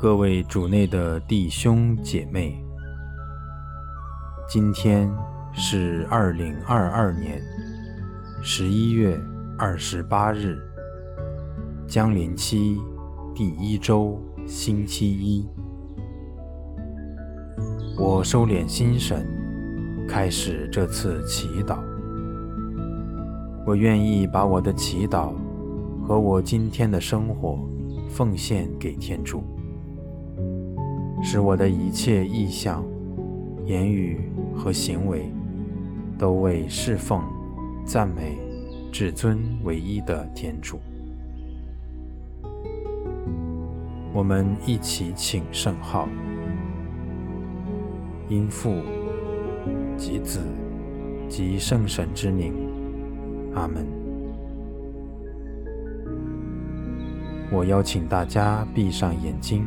各位主内的弟兄姐妹，今天是二零二二年十一月二十八日，将临期第一周星期一。我收敛心神，开始这次祈祷。我愿意把我的祈祷和我今天的生活奉献给天主。使我的一切意向、言语和行为，都为侍奉、赞美至尊唯一的天主。我们一起请圣号，因父及子及圣神之名，阿门。我邀请大家闭上眼睛。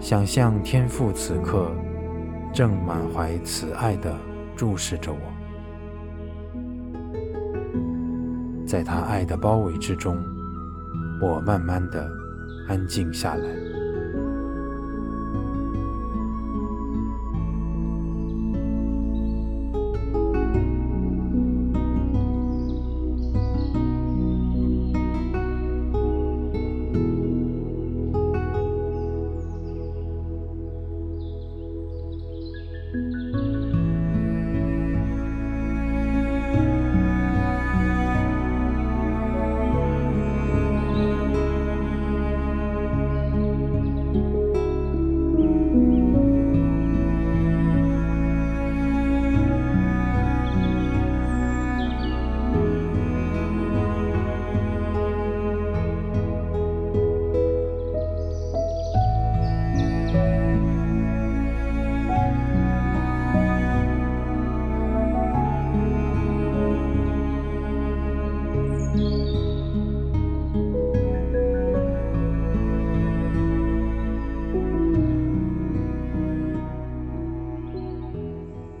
想象天父此刻正满怀慈爱地注视着我，在他爱的包围之中，我慢慢地安静下来。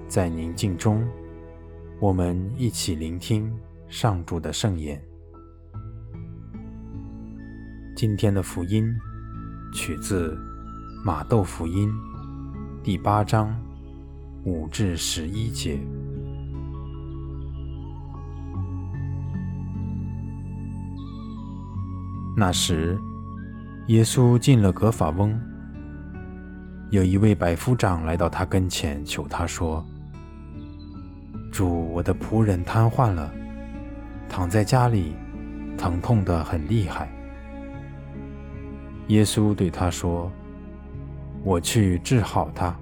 在宁静中，我们一起聆听上主的圣言。今天的福音取自马窦福音第八章五至十一节。那时，耶稣进了格法翁，有一位百夫长来到他跟前，求他说。主，我的仆人瘫痪了，躺在家里，疼痛得很厉害。耶稣对他说：“我去治好他。”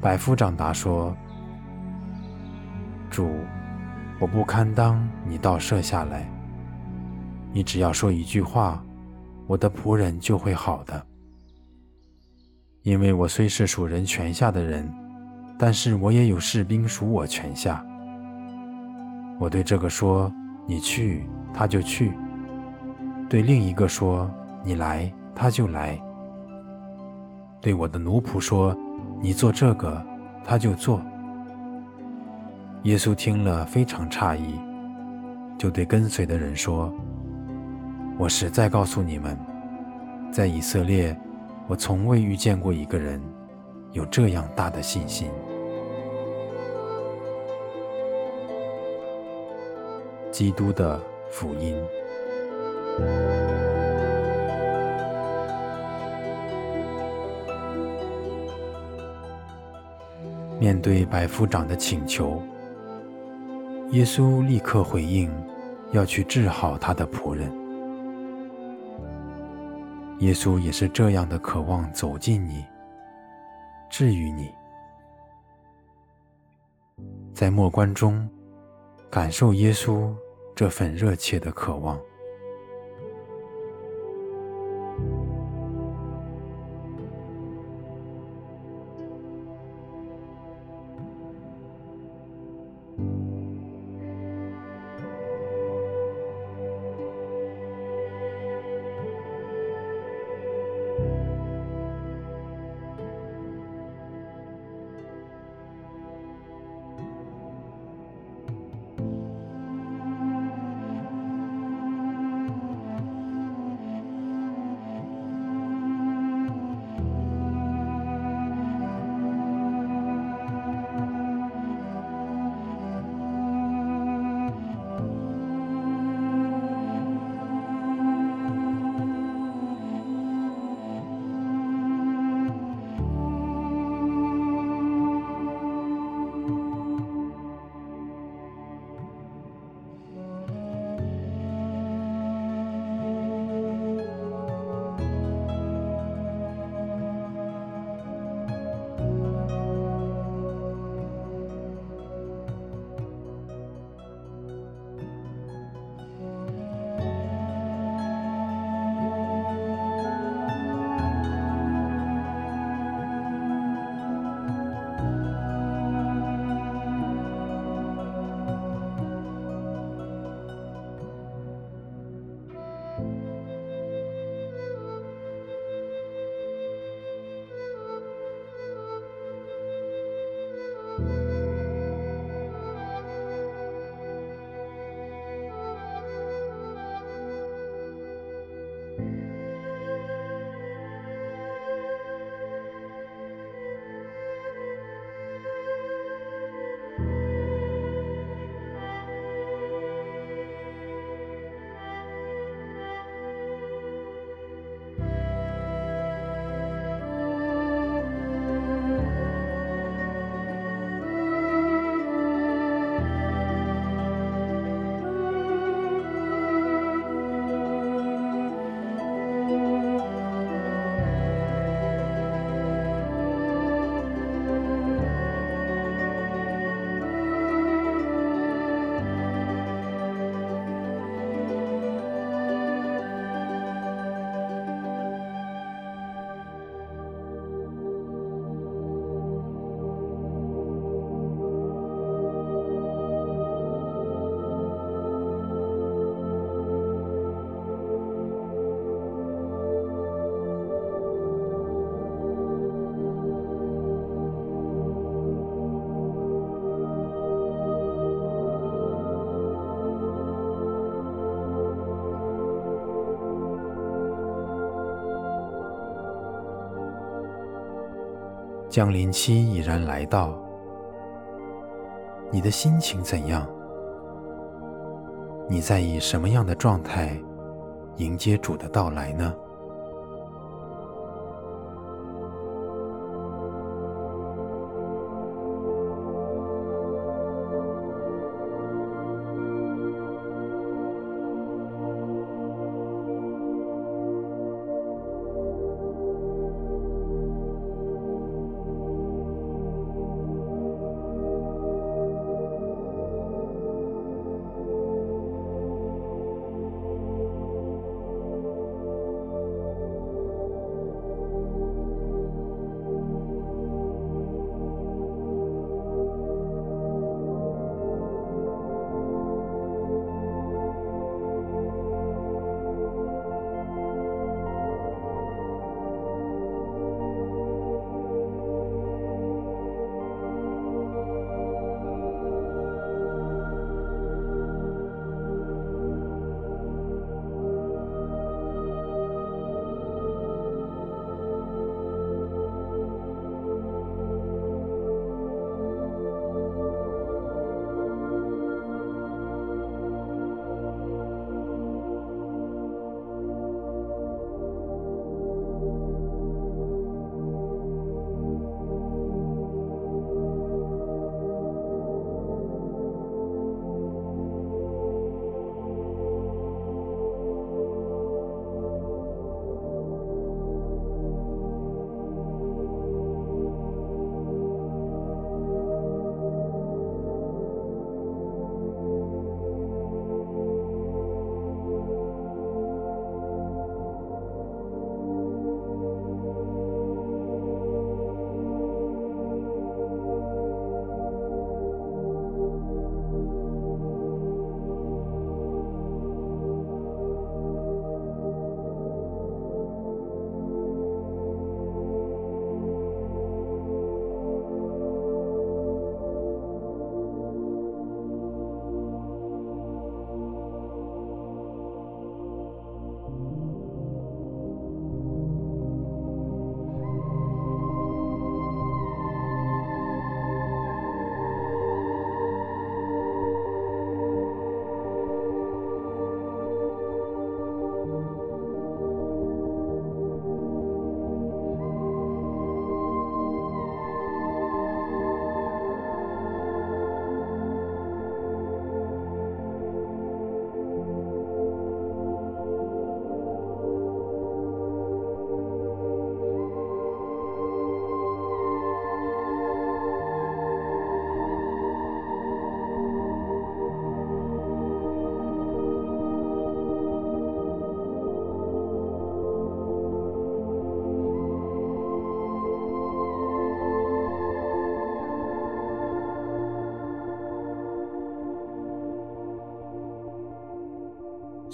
百夫长答说：“主，我不堪当你倒舍下来，你只要说一句话，我的仆人就会好的。因为我虽是属人权下的人。”但是我也有士兵属我权下。我对这个说：“你去，他就去；对另一个说：‘你来，他就来。’对我的奴仆说：‘你做这个，他就做。’”耶稣听了非常诧异，就对跟随的人说：“我实在告诉你们，在以色列，我从未遇见过一个人有这样大的信心。”基督的福音。面对百夫长的请求，耶稣立刻回应，要去治好他的仆人。耶稣也是这样的渴望走近你，治愈你。在默观中，感受耶稣。这份热切的渴望。降临期已然来到，你的心情怎样？你在以什么样的状态迎接主的到来呢？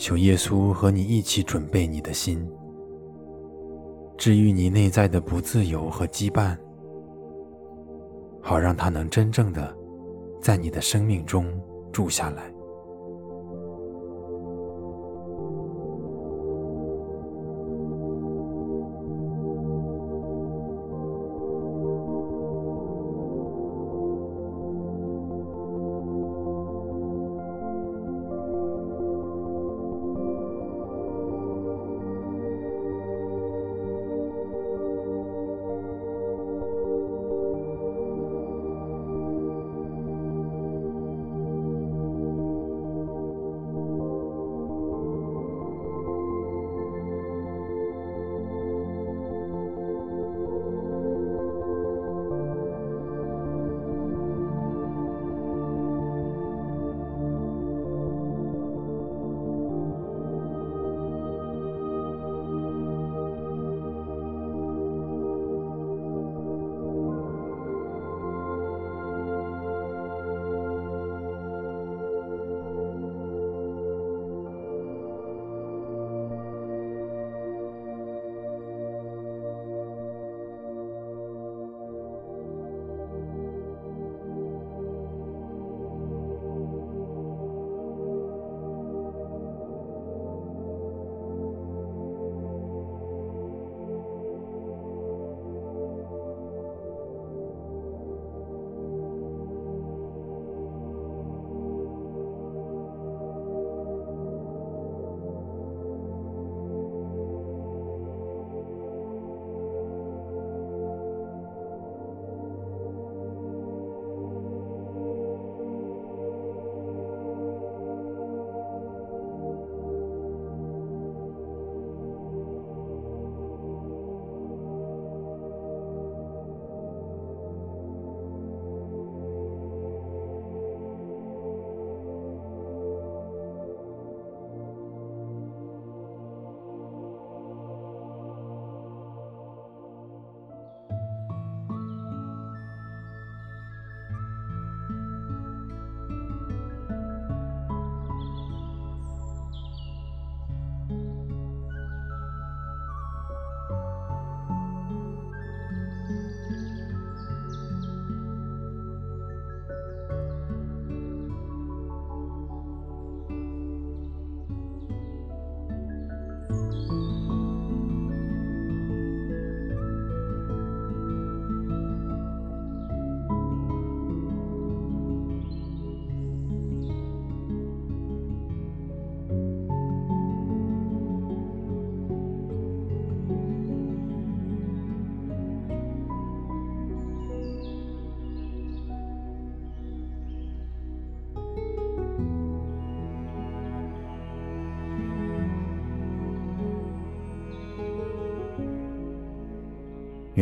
求耶稣和你一起准备你的心，治愈你内在的不自由和羁绊，好让他能真正的在你的生命中住下来。